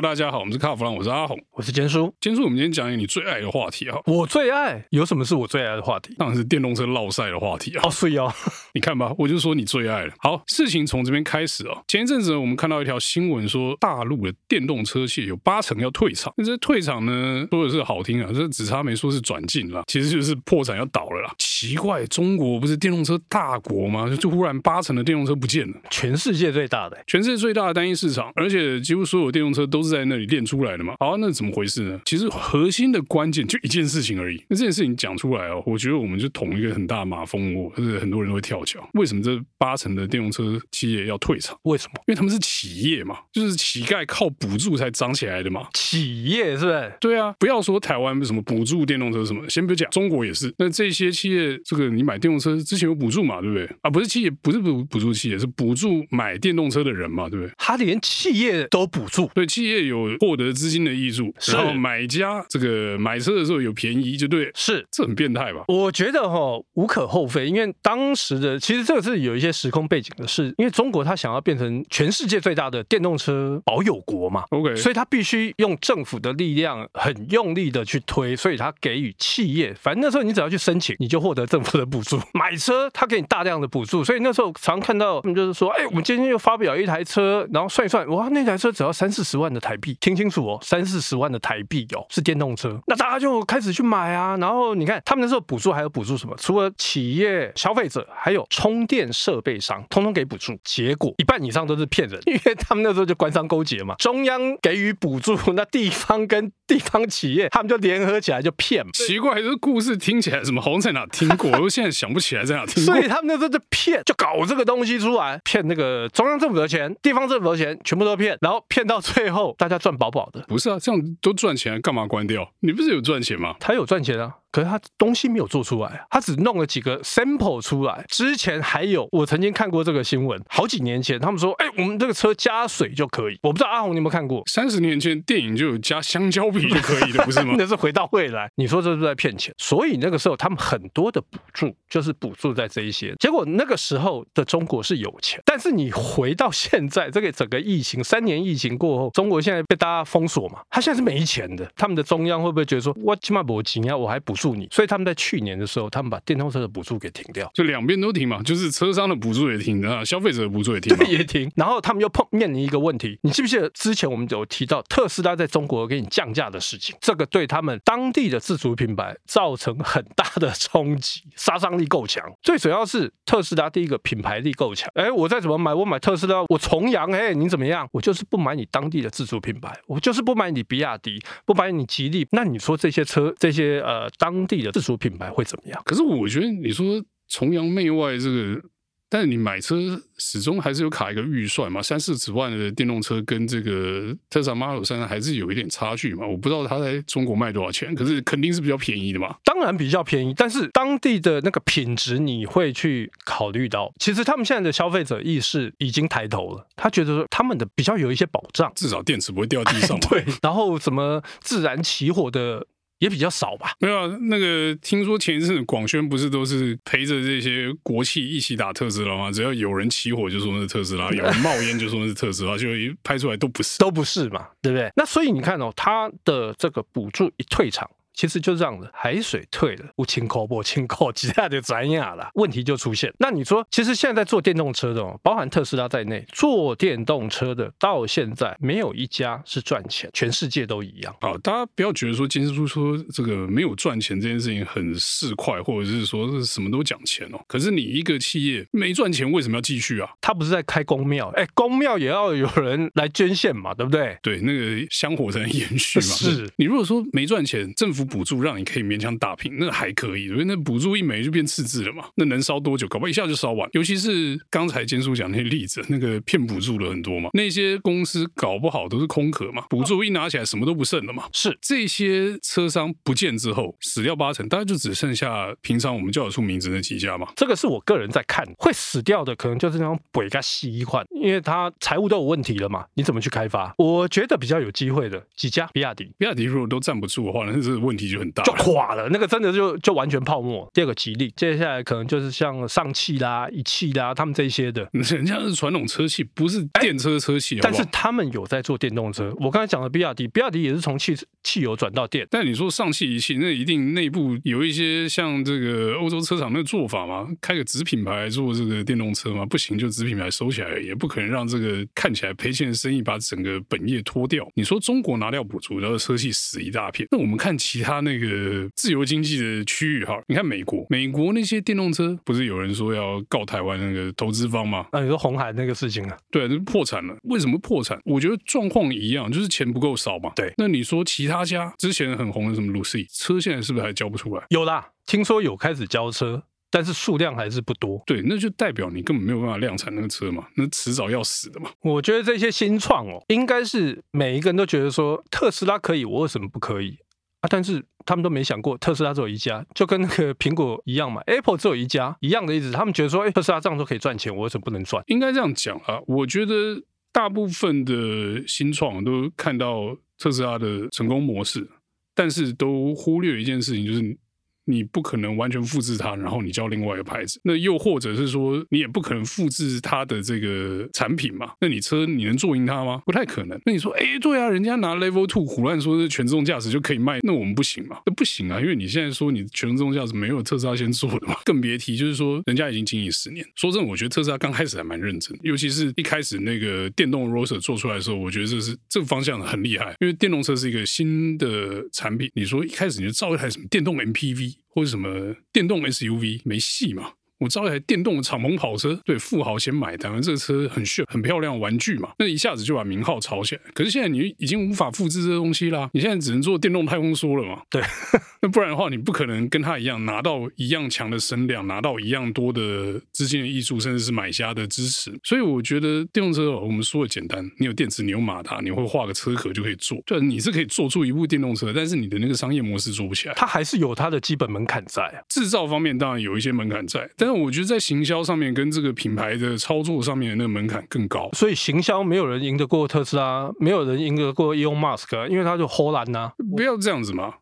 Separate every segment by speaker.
Speaker 1: 大家好，我们是卡弗朗，我是阿红，
Speaker 2: 我是坚叔。
Speaker 1: 坚叔，我们今天讲一个你最爱的话题啊。
Speaker 2: 我最爱有什么是我最爱的话题？
Speaker 1: 当然是电动车绕赛的话题啊。
Speaker 2: 哦，所以哦，
Speaker 1: 你看吧，我就说你最爱了。好，事情从这边开始哦。前一阵子呢，我们看到一条新闻说，大陆的电动车企业有八成要退场。那这退场呢，说的是好听啊，这只差没说是转进了，其实就是破产要倒了啦。奇怪，中国不是电动车大国吗？就就忽然八成的电动车不见了，
Speaker 2: 全世界最大的，
Speaker 1: 全世界最大的单一市场，而且几乎所有电动车都是在那里练出来的嘛。好，那怎么回事呢？其实核心的关键就一件事情而已。那这件事情讲出来哦，我觉得我们就捅一个很大的马蜂窝，就是很多人都会跳脚。为什么这八成的电动车企业要退场？
Speaker 2: 为什么？
Speaker 1: 因为他们是企业嘛，就是乞丐靠补助才涨起来的嘛。
Speaker 2: 企业是不是？
Speaker 1: 对啊，不要说台湾什么补助电动车什么，先不讲，中国也是。那这些企业，这个你买电动车之前有补助嘛？对不对？啊，不是企业，不是补补助企业，是补助买电动车的人嘛？对不对？
Speaker 2: 他连企业都补助，
Speaker 1: 对，企业有获得资金的益处，然后买家这个买车的时候有便宜，就对，
Speaker 2: 是，
Speaker 1: 这很变态吧？
Speaker 2: 我觉得哈、哦、无可厚非，因为当时的其实这个是有一些时空背景的事，因为中国它想要变成全世界最大的电动车保有国嘛
Speaker 1: ，OK，
Speaker 2: 所以它必须用政府的力量很用力的去推，所以它给予企业，反正那时候你只要去申请，你就获得政府的补助，买车它给你大量的补助，所以那时候常看到他们就是说，哎，我们今天又发表一台车，然后算一算，哇，那台车只要三四十万的台币，听清楚哦，三四十万的台币哦，是电动车，那大家就开始去买啊，然后你看他们那时候补助还有补助什么？除了企业、消费者，还有充电设备商，通通给补助。结果一半以上都是骗人，因为他们那时候就官商勾结嘛。中央给予补助，那地方跟 地方企业他们就联合起来就骗。
Speaker 1: 奇怪，这故事听起来什么好像在哪听过，我现在想不起来在哪听过。
Speaker 2: 所以他们那时候就骗，就搞这个东西出来，骗那个中央政府的钱、地方政府的钱，全部都骗，然后骗到最后大家赚饱饱的。
Speaker 1: 不是啊，这样都赚钱，干嘛关掉？你不是有赚钱吗？
Speaker 2: 他有赚钱啊。可是他东西没有做出来，他只弄了几个 sample 出来。之前还有，我曾经看过这个新闻，好几年前他们说，哎，我们这个车加水就可以。我不知道阿红你有没有看过？
Speaker 1: 三十年前电影就有加香蕉皮就可以的，不是吗？
Speaker 2: 那是回到未来。你说这是在骗钱？所以那个时候他们很多的补助就是补助在这一些。结果那个时候的中国是有钱，但是你回到现在这个整个疫情三年疫情过后，中国现在被大家封锁嘛，他现在是没钱的。他们的中央会不会觉得说，我起码没钱啊，我还补助？所以他们在去年的时候，他们把电动车的补助给停掉，
Speaker 1: 就两边都停嘛，就是车商的补助也停啊，消费者的补助也停，
Speaker 2: 对，也停。然后他们又碰面临一个问题，你记不记得之前我们有提到特斯拉在中国给你降价的事情？这个对他们当地的自主品牌造成很大的冲击，杀伤力够强。最主要是特斯拉第一个品牌力够强，哎，我再怎么买，我买特斯拉，我重洋，哎，你怎么样？我就是不买你当地的自主品牌，我就是不买你比亚迪，不买你吉利。那你说这些车，这些呃当地的。自主品牌会怎么样？
Speaker 1: 可是我觉得你说崇洋媚外这个，但是你买车始终还是有卡一个预算嘛，三四十万的电动车跟这个特斯拉 Model 3还是有一点差距嘛。我不知道它在中国卖多少钱，可是肯定是比较便宜的嘛。
Speaker 2: 当然比较便宜，但是当地的那个品质你会去考虑到。其实他们现在的消费者意识已经抬头了，他觉得说他们的比较有一些保障，
Speaker 1: 至少电池不会掉地上嘛。
Speaker 2: 对，然后什么自燃起火的。也比较少吧？
Speaker 1: 没有啊，那个听说前一阵广宣不是都是陪着这些国企一起打特斯拉吗？只要有人起火就说那是特斯拉，有人冒烟就说那是特斯拉，就一拍出来都不是，
Speaker 2: 都不是嘛，对不对？那所以你看哦，他的这个补助一退场。其实就这样的，海水退了，不清口不清口，其他就转亚了，问题就出现。那你说，其实现在在做电动车的，包含特斯拉在内，做电动车的到现在没有一家是赚钱，全世界都一样。
Speaker 1: 好，大家不要觉得说坚叔说这个没有赚钱这件事情很市侩，或者是说是什么都讲钱哦。可是你一个企业没赚钱，为什么要继续啊？
Speaker 2: 他不是在开公庙？哎，公庙也要有人来捐献嘛，对不对？
Speaker 1: 对，那个香火才能延续嘛。
Speaker 2: 是
Speaker 1: 你如果说没赚钱，政府。补助让你可以勉强打平，那还可以，因为那补助一没就变赤字了嘛，那能烧多久？搞不好一下就烧完。尤其是刚才坚叔讲那些例子，那个骗补助的很多嘛，那些公司搞不好都是空壳嘛，补助一拿起来什么都不剩了嘛。
Speaker 2: 是这
Speaker 1: 些车商不见之后，死掉八成，大概就只剩下平常我们叫得出名字那几家嘛。
Speaker 2: 这个是我个人在看，会死掉的可能就是那种鬼个稀罕，因为他财务都有问题了嘛，你怎么去开发？我觉得比较有机会的几家，比亚迪，
Speaker 1: 比亚迪如果都站不住的话，那是问问题就很大，
Speaker 2: 就垮了。那个真的就就完全泡沫。第二个吉利，接下来可能就是像上汽啦、一汽啦，他们这些的，
Speaker 1: 人家是传统车企，不是电车车企，
Speaker 2: 但是他们有在做电动车。我刚才讲的比亚迪，比亚迪也是从汽汽油转到电。
Speaker 1: 但你说上汽、一汽，那一定内部有一些像这个欧洲车厂那个做法吗？开个子品牌做这个电动车吗？不行，就子品牌收起来，也不可能让这个看起来赔钱的生意把整个本业拖掉。你说中国拿掉补助，然后车企死一大片。那我们看其他那个自由经济的区域哈，你看美国，美国那些电动车不是有人说要告台湾那个投资方吗？
Speaker 2: 啊，你说红海那个事情啊？
Speaker 1: 对，就破产了。为什么破产？我觉得状况一样，就是钱不够少嘛。
Speaker 2: 对。
Speaker 1: 那你说其他家之前很红的什么 Lucid 车，现在是不是还交不出来？
Speaker 2: 有啦，听说有开始交车。但是数量还是不多，
Speaker 1: 对，那就代表你根本没有办法量产那个车嘛，那迟早要死的嘛。
Speaker 2: 我觉得这些新创哦，应该是每一个人都觉得说特斯拉可以，我为什么不可以啊？但是他们都没想过特斯拉只有一家，就跟那个苹果一样嘛，Apple 只有一家一样的意思。他们觉得说，哎，特斯拉这样都可以赚钱，我为什么不能赚？
Speaker 1: 应该这样讲啊，我觉得大部分的新创都看到特斯拉的成功模式，但是都忽略一件事情，就是。你不可能完全复制它，然后你叫另外一个牌子。那又或者是说，你也不可能复制它的这个产品嘛？那你车你能做赢它吗？不太可能。那你说，哎，对啊，人家拿 Level Two 胡乱说是全自动驾驶就可以卖，那我们不行嘛？那不行啊，因为你现在说你全自动驾驶没有特斯拉先做的嘛，更别提就是说人家已经经营十年。说真的，我觉得特斯拉刚开始还蛮认真，尤其是一开始那个电动 roster 做出来的时候，我觉得这是这个方向很厉害，因为电动车是一个新的产品。你说一开始你就造一台什么电动 MPV？或者什么电动 SUV 没戏嘛？我造一台电动的敞篷跑车，对富豪先买单，这个车很炫、很漂亮，玩具嘛，那一下子就把名号炒起来。可是现在你已经无法复制这个东西啦，你现在只能做电动太空梭了嘛？
Speaker 2: 对，
Speaker 1: 那不然的话，你不可能跟他一样拿到一样强的声量，拿到一样多的资金的挹注，甚至是买家的支持。所以我觉得电动车，我们说的简单，你有电池，你有马达，你会画个车壳就可以做。对，你是可以做出一部电动车，但是你的那个商业模式做不起来，
Speaker 2: 它还是有它的基本门槛在啊。
Speaker 1: 制造方面当然有一些门槛在，但是我觉得在行销上面跟这个品牌的操作上面的那个门槛更高，
Speaker 2: 所以行销没有人赢得过特斯拉，没有人赢得过 Elon Musk，因为他就荷兰呐，
Speaker 1: 不要这样子嘛，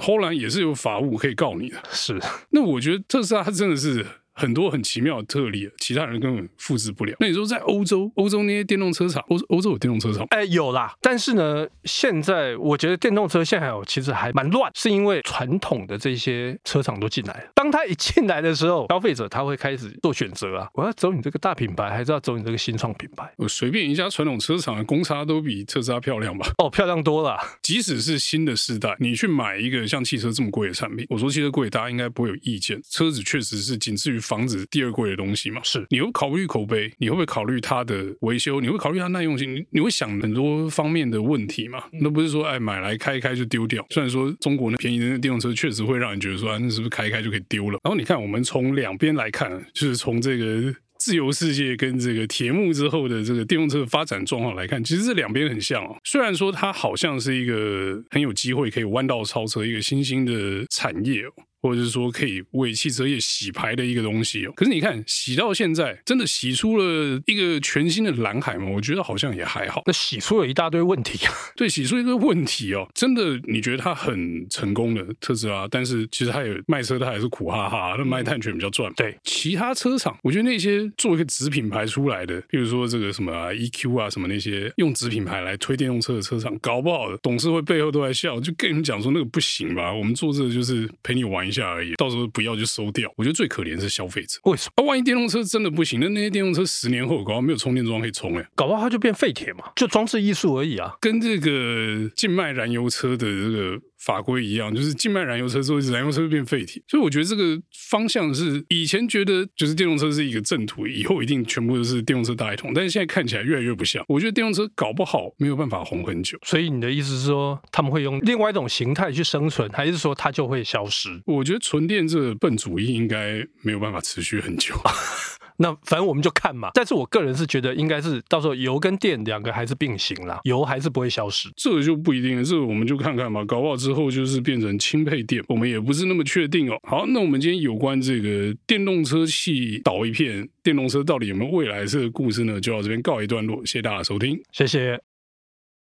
Speaker 1: 荷兰也是有法务可以告你的，
Speaker 2: 是。
Speaker 1: 那我觉得特斯拉真的是。很多很奇妙的特例，其他人根本复制不了。那你说在欧洲，欧洲那些电动车厂，欧欧洲有电动车厂？
Speaker 2: 哎，有啦。但是呢，现在我觉得电动车现在还有其实还蛮乱，是因为传统的这些车厂都进来了。当他一进来的时候，消费者他会开始做选择啊，我要走你这个大品牌，还是要走你这个新创品牌？
Speaker 1: 我随便一家传统车厂的公差都比特斯拉漂亮吧？
Speaker 2: 哦，漂亮多了。
Speaker 1: 即使是新的世代，你去买一个像汽车这么贵的产品，我说汽车贵，大家应该不会有意见。车子确实是仅次于房子第二贵。的东西嘛，
Speaker 2: 是
Speaker 1: 你会考虑口碑，你会不会考虑它的维修？你会考虑它耐用性？你你会想很多方面的问题嘛？那不是说哎买来开一开就丢掉。虽然说中国那便宜的那电动车确实会让人觉得说，啊，那是不是开一开就可以丢了？然后你看，我们从两边来看，就是从这个自由世界跟这个铁幕之后的这个电动车的发展状况来看，其实这两边很像哦。虽然说它好像是一个很有机会可以弯道超车一个新兴的产业哦。或者是说可以为汽车业洗牌的一个东西哦，可是你看洗到现在，真的洗出了一个全新的蓝海吗？我觉得好像也还好。
Speaker 2: 那洗出了一大堆问题啊，
Speaker 1: 对，洗出一堆问题哦。真的，你觉得它很成功的特斯拉，但是其实它也卖车，它还是苦哈哈，那卖碳权比较赚。
Speaker 2: 对，
Speaker 1: 其他车厂，我觉得那些做一个子品牌出来的，比如说这个什么啊 EQ 啊什么那些用子品牌来推电动车的车厂，搞不好的董事会背后都在笑，就跟你们讲说那个不行吧，我们做这个就是陪你玩一下而已，到时候不要就收掉。我觉得最可怜是消费者，
Speaker 2: 为什么？
Speaker 1: 啊，万一电动车真的不行，那那些电动车十年后搞没有充电桩可以充哎，
Speaker 2: 搞不好它就变废铁嘛，就装置艺术而已啊，
Speaker 1: 跟这个静脉燃油车的这个。法规一样，就是静脉燃油车之后，燃油车会变废铁，所以我觉得这个方向是以前觉得就是电动车是一个正途，以后一定全部都是电动车大一统，但是现在看起来越来越不像。我觉得电动车搞不好没有办法红很久。
Speaker 2: 所以你的意思是说，他们会用另外一种形态去生存，还是说它就会消失？
Speaker 1: 我觉得纯电这个笨主意应该没有办法持续很久。
Speaker 2: 那反正我们就看嘛，但是我个人是觉得应该是到时候油跟电两个还是并行啦，油还是不会消失，
Speaker 1: 这个就不一定了，这个我们就看看嘛，搞不好之后就是变成轻配电，我们也不是那么确定哦。好，那我们今天有关这个电动车系倒一片，电动车到底有没有未来这个故事呢，就到这边告一段落，谢谢大家收听，
Speaker 2: 谢谢。